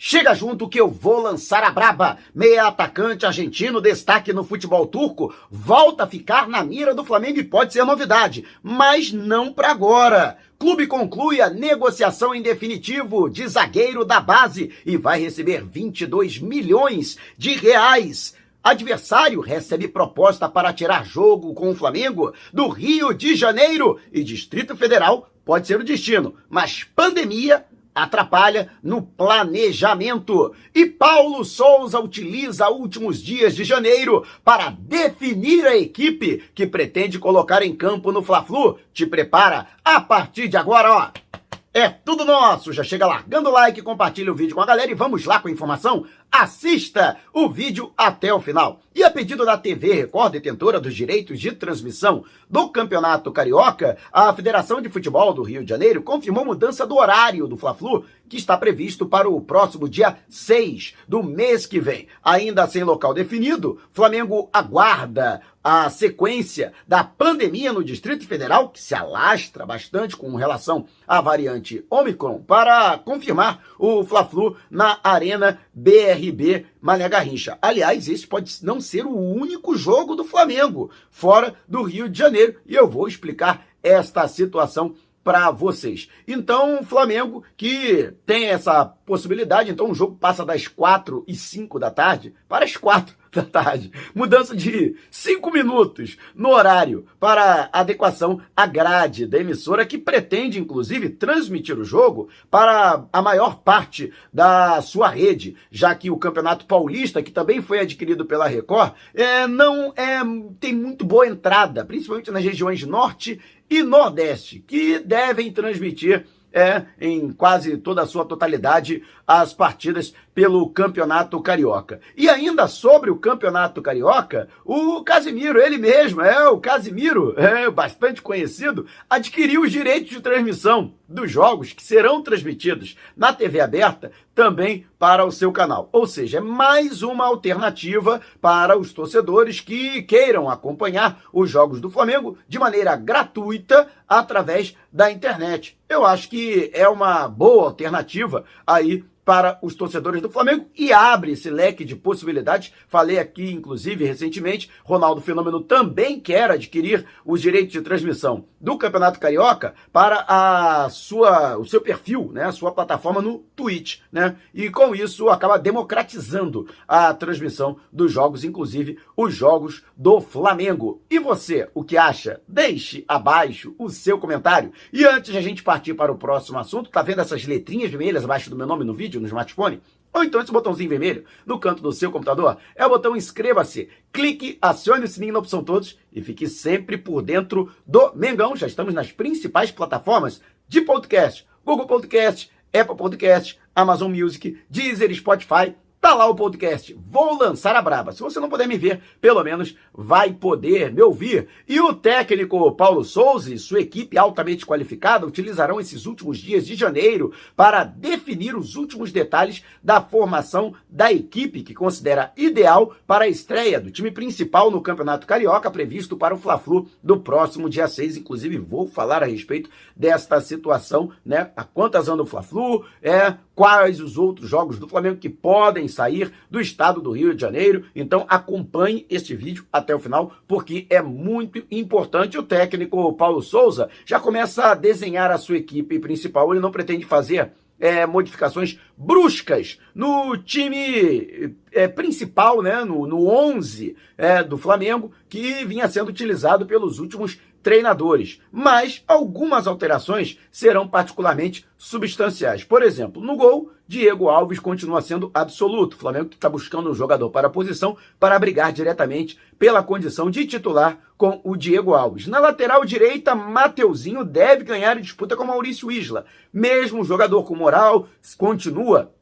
Chega junto que eu vou lançar a braba. Meia atacante argentino, destaque no futebol turco, volta a ficar na mira do Flamengo e pode ser novidade, mas não para agora. Clube conclui a negociação em definitivo de zagueiro da base e vai receber 22 milhões de reais. Adversário recebe proposta para tirar jogo com o Flamengo do Rio de Janeiro e Distrito Federal pode ser o destino, mas pandemia atrapalha no planejamento. E Paulo Souza utiliza últimos dias de janeiro para definir a equipe que pretende colocar em campo no Fla-Flu. Te prepara a partir de agora, ó. É tudo nosso. Já chega largando o like, compartilha o vídeo com a galera e vamos lá com a informação assista o vídeo até o final. E a pedido da TV Record, detentora dos direitos de transmissão do Campeonato Carioca, a Federação de Futebol do Rio de Janeiro confirmou mudança do horário do Fla-Flu, que está previsto para o próximo dia 6 do mês que vem. Ainda sem local definido, Flamengo aguarda a sequência da pandemia no Distrito Federal, que se alastra bastante com relação à variante Omicron, para confirmar o Fla-Flu na Arena BR RB Mané Garrincha. Aliás, esse pode não ser o único jogo do Flamengo fora do Rio de Janeiro e eu vou explicar esta situação para vocês. Então, Flamengo que tem essa possibilidade, então o jogo passa das 4 e 5 da tarde para as 4 da tarde. Mudança de 5 minutos no horário para adequação à grade da emissora, que pretende, inclusive, transmitir o jogo para a maior parte da sua rede, já que o Campeonato Paulista, que também foi adquirido pela Record, é, não é, tem muito boa entrada, principalmente nas regiões norte e nordeste, que devem transmitir é, em quase toda a sua totalidade, as partidas pelo Campeonato Carioca. E ainda sobre o Campeonato Carioca, o Casimiro, ele mesmo, é o Casimiro, é bastante conhecido, adquiriu os direitos de transmissão dos jogos que serão transmitidos na TV aberta também para o seu canal. Ou seja, é mais uma alternativa para os torcedores que queiram acompanhar os jogos do Flamengo de maneira gratuita através da internet. Eu acho que é uma boa alternativa aí para os torcedores do Flamengo e abre esse leque de possibilidades. Falei aqui, inclusive, recentemente, Ronaldo Fenômeno também quer adquirir os direitos de transmissão do Campeonato Carioca para a sua, o seu perfil, né, a sua plataforma no Twitch, né? E com isso acaba democratizando a transmissão dos jogos, inclusive os jogos do Flamengo. E você, o que acha? Deixe abaixo o seu comentário. E antes de a gente partir para o próximo assunto, tá vendo essas letrinhas vermelhas abaixo do meu nome no vídeo? No smartphone, ou então esse botãozinho vermelho no canto do seu computador, é o botão inscreva-se. Clique, acione o sininho na opção todos e fique sempre por dentro do Mengão. Já estamos nas principais plataformas de podcast: Google Podcast, Apple Podcast, Amazon Music, Deezer, Spotify Tá lá o podcast. Vou lançar a braba. Se você não puder me ver, pelo menos vai poder me ouvir. E o técnico Paulo Souza e sua equipe altamente qualificada utilizarão esses últimos dias de janeiro para definir os últimos detalhes da formação da equipe que considera ideal para a estreia do time principal no Campeonato Carioca previsto para o Fla-Flu do próximo dia 6. Inclusive vou falar a respeito desta situação, né? A quantas andam o Fla-Flu, é quais os outros jogos do Flamengo que podem sair do estado do Rio de Janeiro. Então acompanhe este vídeo até o final, porque é muito importante. O técnico Paulo Souza já começa a desenhar a sua equipe principal. Ele não pretende fazer é, modificações bruscas no time é, principal, né, no, no 11 é, do Flamengo, que vinha sendo utilizado pelos últimos treinadores, mas algumas alterações serão particularmente substanciais. Por exemplo, no gol, Diego Alves continua sendo absoluto. O Flamengo está buscando um jogador para a posição para brigar diretamente pela condição de titular com o Diego Alves. Na lateral direita, Mateuzinho deve ganhar a disputa com Maurício Isla. Mesmo jogador com moral, continua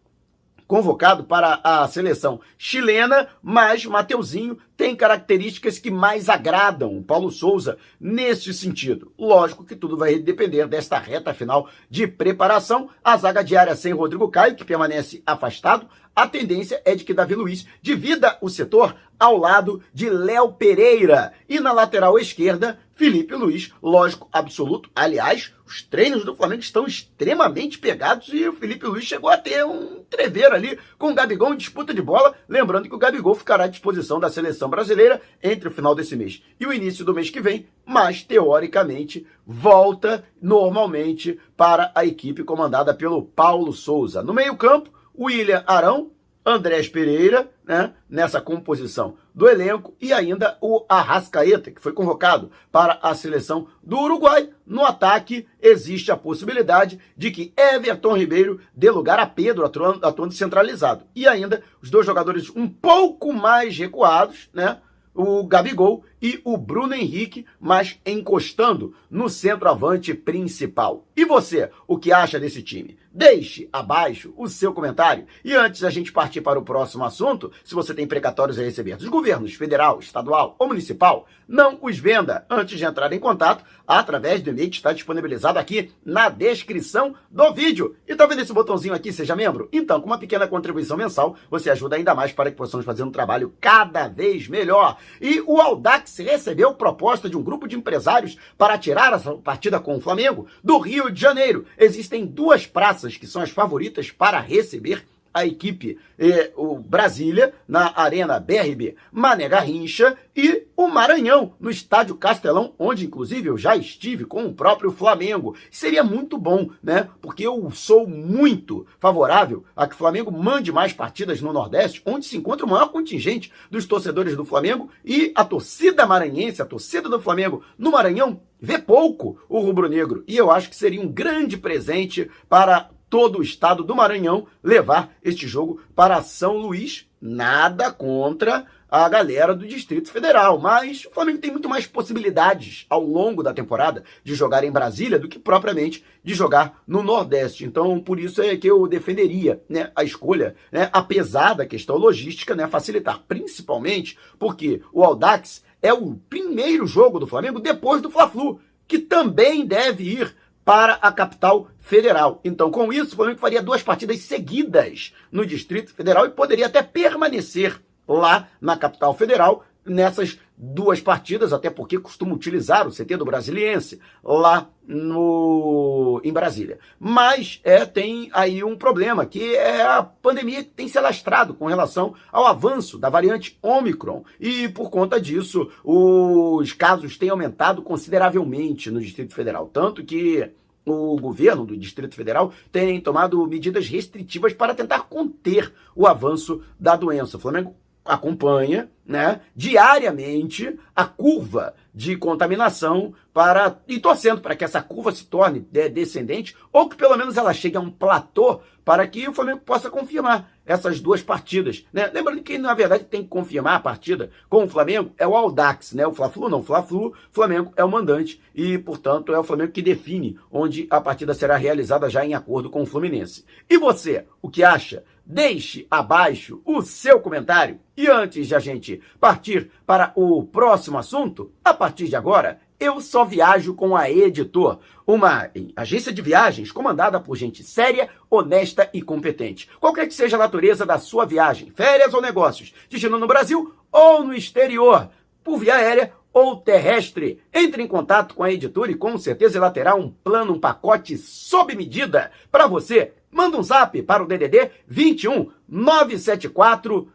convocado para a seleção chilena, mas Mateuzinho tem características que mais agradam o Paulo Souza neste sentido. Lógico que tudo vai depender desta reta final de preparação. A zaga diária sem Rodrigo Caio, que permanece afastado, a tendência é de que Davi Luiz divida o setor ao lado de Léo Pereira. E na lateral esquerda Felipe Luiz, lógico, absoluto. Aliás, os treinos do Flamengo estão extremamente pegados e o Felipe Luiz chegou a ter um treveiro ali com o Gabigol em disputa de bola. Lembrando que o Gabigol ficará à disposição da seleção brasileira entre o final desse mês e o início do mês que vem, mas teoricamente volta normalmente para a equipe comandada pelo Paulo Souza. No meio-campo, William Arão, Andrés Pereira, né, nessa composição do elenco, e ainda o Arrascaeta, que foi convocado para a seleção do Uruguai. No ataque, existe a possibilidade de que Everton Ribeiro dê lugar a Pedro, atuando centralizado. E ainda os dois jogadores um pouco mais recuados, né? o Gabigol e o Bruno Henrique, mas encostando no centroavante principal. E você, o que acha desse time? Deixe abaixo o seu comentário. E antes da gente partir para o próximo assunto, se você tem precatórios a receber dos governos federal, estadual ou municipal, não os venda antes de entrar em contato através do e-mail que está disponibilizado aqui na descrição do vídeo. E tá vendo esse botãozinho aqui, seja membro? Então, com uma pequena contribuição mensal, você ajuda ainda mais para que possamos fazer um trabalho cada vez melhor. E o Audax recebeu proposta de um grupo de empresários para tirar essa partida com o Flamengo do Rio de Janeiro. Existem duas praças que são as favoritas para receber a equipe eh, o Brasília na Arena BRB Mané Garrincha e o Maranhão no Estádio Castelão, onde inclusive eu já estive com o próprio Flamengo. Seria muito bom, né? Porque eu sou muito favorável a que o Flamengo mande mais partidas no Nordeste, onde se encontra o maior contingente dos torcedores do Flamengo e a torcida maranhense, a torcida do Flamengo no Maranhão vê pouco o rubro-negro. E eu acho que seria um grande presente para todo o estado do Maranhão levar este jogo para São Luís. Nada contra a galera do Distrito Federal, mas o Flamengo tem muito mais possibilidades ao longo da temporada de jogar em Brasília do que propriamente de jogar no Nordeste. Então, por isso é que eu defenderia né, a escolha, né, apesar da questão logística, né, facilitar, principalmente porque o Audax é o primeiro jogo do Flamengo depois do Fla-Flu, que também deve ir para a capital federal. Então, com isso, o Flamengo faria duas partidas seguidas no Distrito Federal e poderia até permanecer lá na capital federal nessas duas partidas, até porque costuma utilizar o CT do Brasiliense lá no em Brasília. Mas é tem aí um problema, que é a pandemia que tem se alastrado com relação ao avanço da variante Omicron. E por conta disso, os casos têm aumentado consideravelmente no Distrito Federal, tanto que o governo do Distrito Federal tem tomado medidas restritivas para tentar conter o avanço da doença. O Flamengo acompanha né, diariamente a curva de contaminação para e torcendo para que essa curva se torne descendente ou que pelo menos ela chegue a um platô para que o Flamengo possa confirmar essas duas partidas. Né? Lembrando que, na verdade, tem que confirmar a partida com o Flamengo é o Audax, né? o Fla-Flu não, o Fla-Flu, Flamengo é o mandante e, portanto, é o Flamengo que define onde a partida será realizada já em acordo com o Fluminense. E você, o que acha? Deixe abaixo o seu comentário. E antes de a gente partir para o próximo assunto, a partir de agora, eu só viajo com a Editor, uma agência de viagens comandada por gente séria, honesta e competente. Qualquer que seja a natureza da sua viagem, férias ou negócios, destino no Brasil ou no exterior, por via aérea ou terrestre. Entre em contato com a Editor e com certeza ela terá um plano, um pacote sob medida para você Manda um zap para o DDD 21 974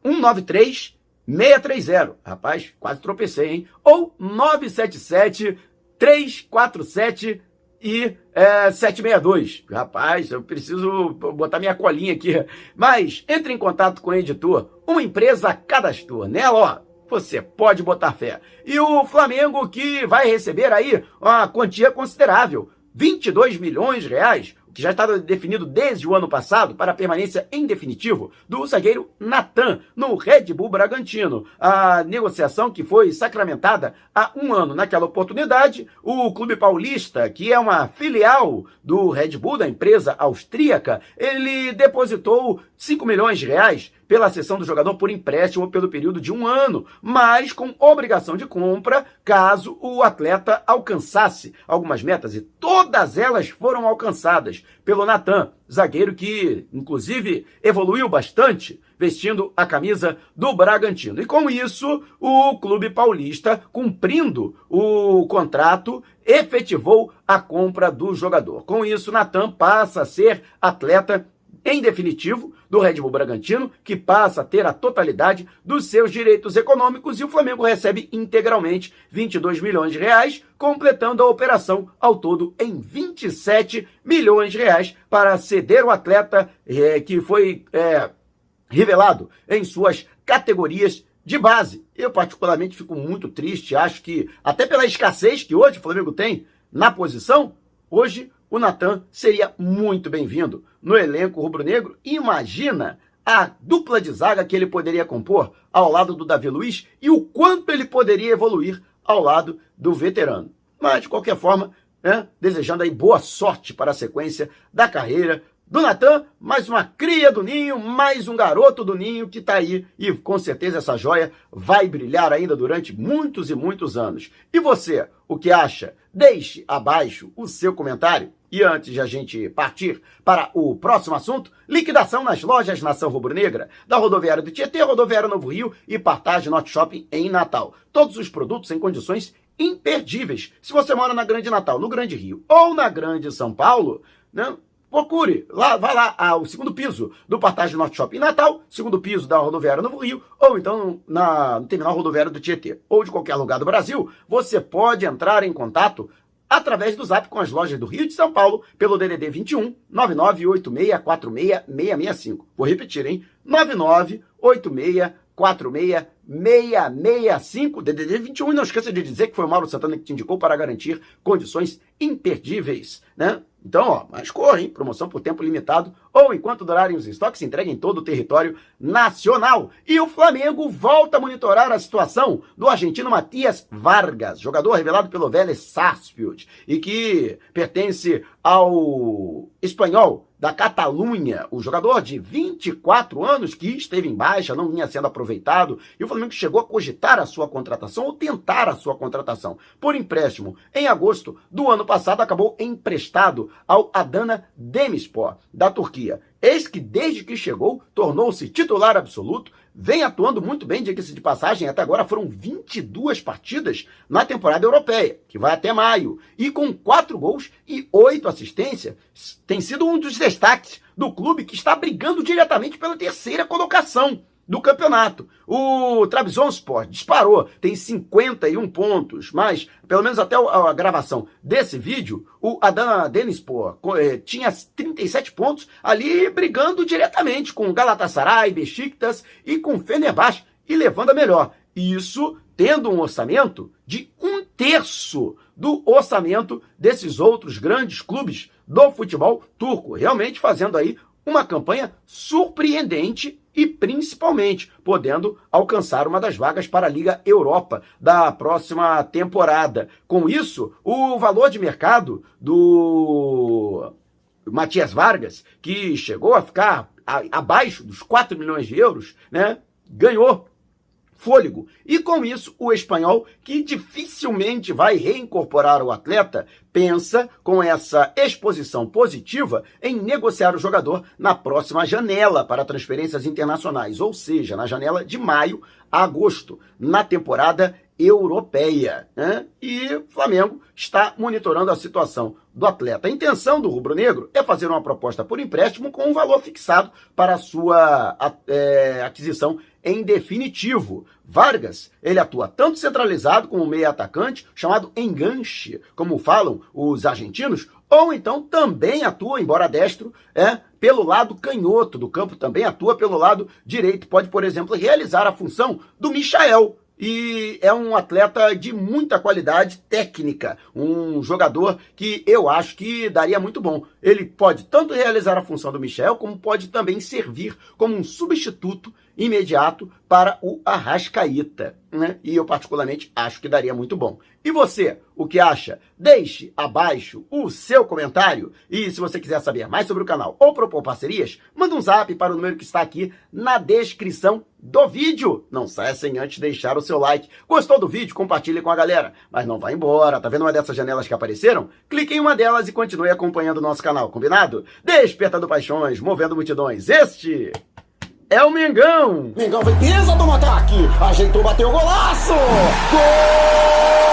193 630. Rapaz, quase tropecei, hein? Ou 977 347 e é, 762. Rapaz, eu preciso botar minha colinha aqui. Mas entre em contato com o editor. Uma empresa cadastrou nela, ó. Você pode botar fé. E o Flamengo que vai receber aí uma quantia considerável. 22 milhões de reais que já estava definido desde o ano passado para a permanência em definitivo do zagueiro Natan no Red Bull Bragantino. A negociação que foi sacramentada há um ano. Naquela oportunidade, o Clube Paulista, que é uma filial do Red Bull, da empresa austríaca, ele depositou 5 milhões de reais pela cessão do jogador por empréstimo pelo período de um ano, mas com obrigação de compra caso o atleta alcançasse algumas metas, e todas elas foram alcançadas pelo Natan, zagueiro que, inclusive, evoluiu bastante vestindo a camisa do Bragantino. E com isso, o clube paulista, cumprindo o contrato, efetivou a compra do jogador. Com isso, Natan passa a ser atleta em definitivo, do Red Bull Bragantino, que passa a ter a totalidade dos seus direitos econômicos e o Flamengo recebe integralmente 22 milhões de reais, completando a operação ao todo em 27 milhões de reais para ceder o atleta é, que foi é, revelado em suas categorias de base. Eu, particularmente, fico muito triste. Acho que, até pela escassez que hoje o Flamengo tem na posição, hoje o Natan seria muito bem-vindo no elenco rubro-negro. Imagina a dupla de zaga que ele poderia compor ao lado do Davi Luiz e o quanto ele poderia evoluir ao lado do veterano. Mas, de qualquer forma, né, desejando aí boa sorte para a sequência da carreira do Natan, mais uma cria do Ninho, mais um garoto do Ninho que está aí e com certeza essa joia vai brilhar ainda durante muitos e muitos anos. E você, o que acha? Deixe abaixo o seu comentário. E antes de a gente partir para o próximo assunto, liquidação nas lojas Nação Rubro-Negra, da Rodoviária do Tietê, Rodoviária Novo Rio e Partage Norte Shopping em Natal. Todos os produtos em condições imperdíveis. Se você mora na Grande Natal, no Grande Rio ou na Grande São Paulo, né? Procure, lá, vai lá ao segundo piso do Partage Norte Shopping Natal, segundo piso da rodoviária Novo Rio, ou então na, no terminal rodoviário do Tietê, ou de qualquer lugar do Brasil, você pode entrar em contato através do zap com as lojas do Rio de São Paulo pelo DDD 21 998646665. Vou repetir, hein? 998646665 DDD 21 e não esqueça de dizer que foi o Mauro Santana que te indicou para garantir condições imperdíveis, né? Então, ó, mas corre, hein? Promoção por tempo limitado ou enquanto durarem os estoques, entregue em todo o território nacional. E o Flamengo volta a monitorar a situação do argentino Matias Vargas, jogador revelado pelo Vélez Sarsfield e que pertence ao espanhol da Catalunha, o jogador de 24 anos que esteve em baixa, não vinha sendo aproveitado, e o Flamengo chegou a cogitar a sua contratação ou tentar a sua contratação por empréstimo. Em agosto do ano passado, acabou emprestado ao Adana Demirspor, da Turquia. Eis que, desde que chegou, tornou-se titular absoluto, vem atuando muito bem, diga-se de passagem, até agora foram 22 partidas na temporada europeia, que vai até maio, e com quatro gols e oito assistências, tem sido um dos destaques do clube que está brigando diretamente pela terceira colocação do campeonato. O Trabzonspor disparou, tem 51 pontos, mas pelo menos até a gravação desse vídeo, o Adana Denispor eh, tinha 37 pontos ali brigando diretamente com Galatasaray, Besiktas e com Fenerbahçe e levando a melhor. Isso tendo um orçamento de um terço do orçamento desses outros grandes clubes do futebol turco, realmente fazendo aí uma campanha surpreendente e principalmente podendo alcançar uma das vagas para a Liga Europa da próxima temporada. Com isso, o valor de mercado do Matias Vargas, que chegou a ficar abaixo dos 4 milhões de euros, né, ganhou fôlego. E com isso, o espanhol, que dificilmente vai reincorporar o atleta, pensa, com essa exposição positiva, em negociar o jogador na próxima janela para transferências internacionais, ou seja, na janela de maio a agosto, na temporada europeia. Né? E Flamengo está monitorando a situação do atleta. A intenção do rubro-negro é fazer uma proposta por empréstimo com um valor fixado para a sua é, aquisição em definitivo. Vargas, ele atua tanto centralizado como meio atacante, chamado enganche, como falam os argentinos, ou então também atua, embora destro, é, pelo lado canhoto do campo, também atua pelo lado direito. Pode, por exemplo, realizar a função do Michael, e é um atleta de muita qualidade técnica, um jogador que eu acho que daria muito bom. Ele pode tanto realizar a função do Michel, como pode também servir como um substituto imediato para o Arrascaíta, né? E eu particularmente acho que daria muito bom. E você, o que acha? Deixe abaixo o seu comentário. E se você quiser saber mais sobre o canal ou propor parcerias, manda um zap para o número que está aqui na descrição do vídeo. Não saia sem antes deixar o seu like. Gostou do vídeo? Compartilhe com a galera. Mas não vá embora. Tá vendo uma dessas janelas que apareceram? Clique em uma delas e continue acompanhando o nosso canal, combinado? Despertando paixões, movendo multidões. Este é o Mengão. Mengão vem pisa do ataque. Ajeitou, bateu o golaço. Gol!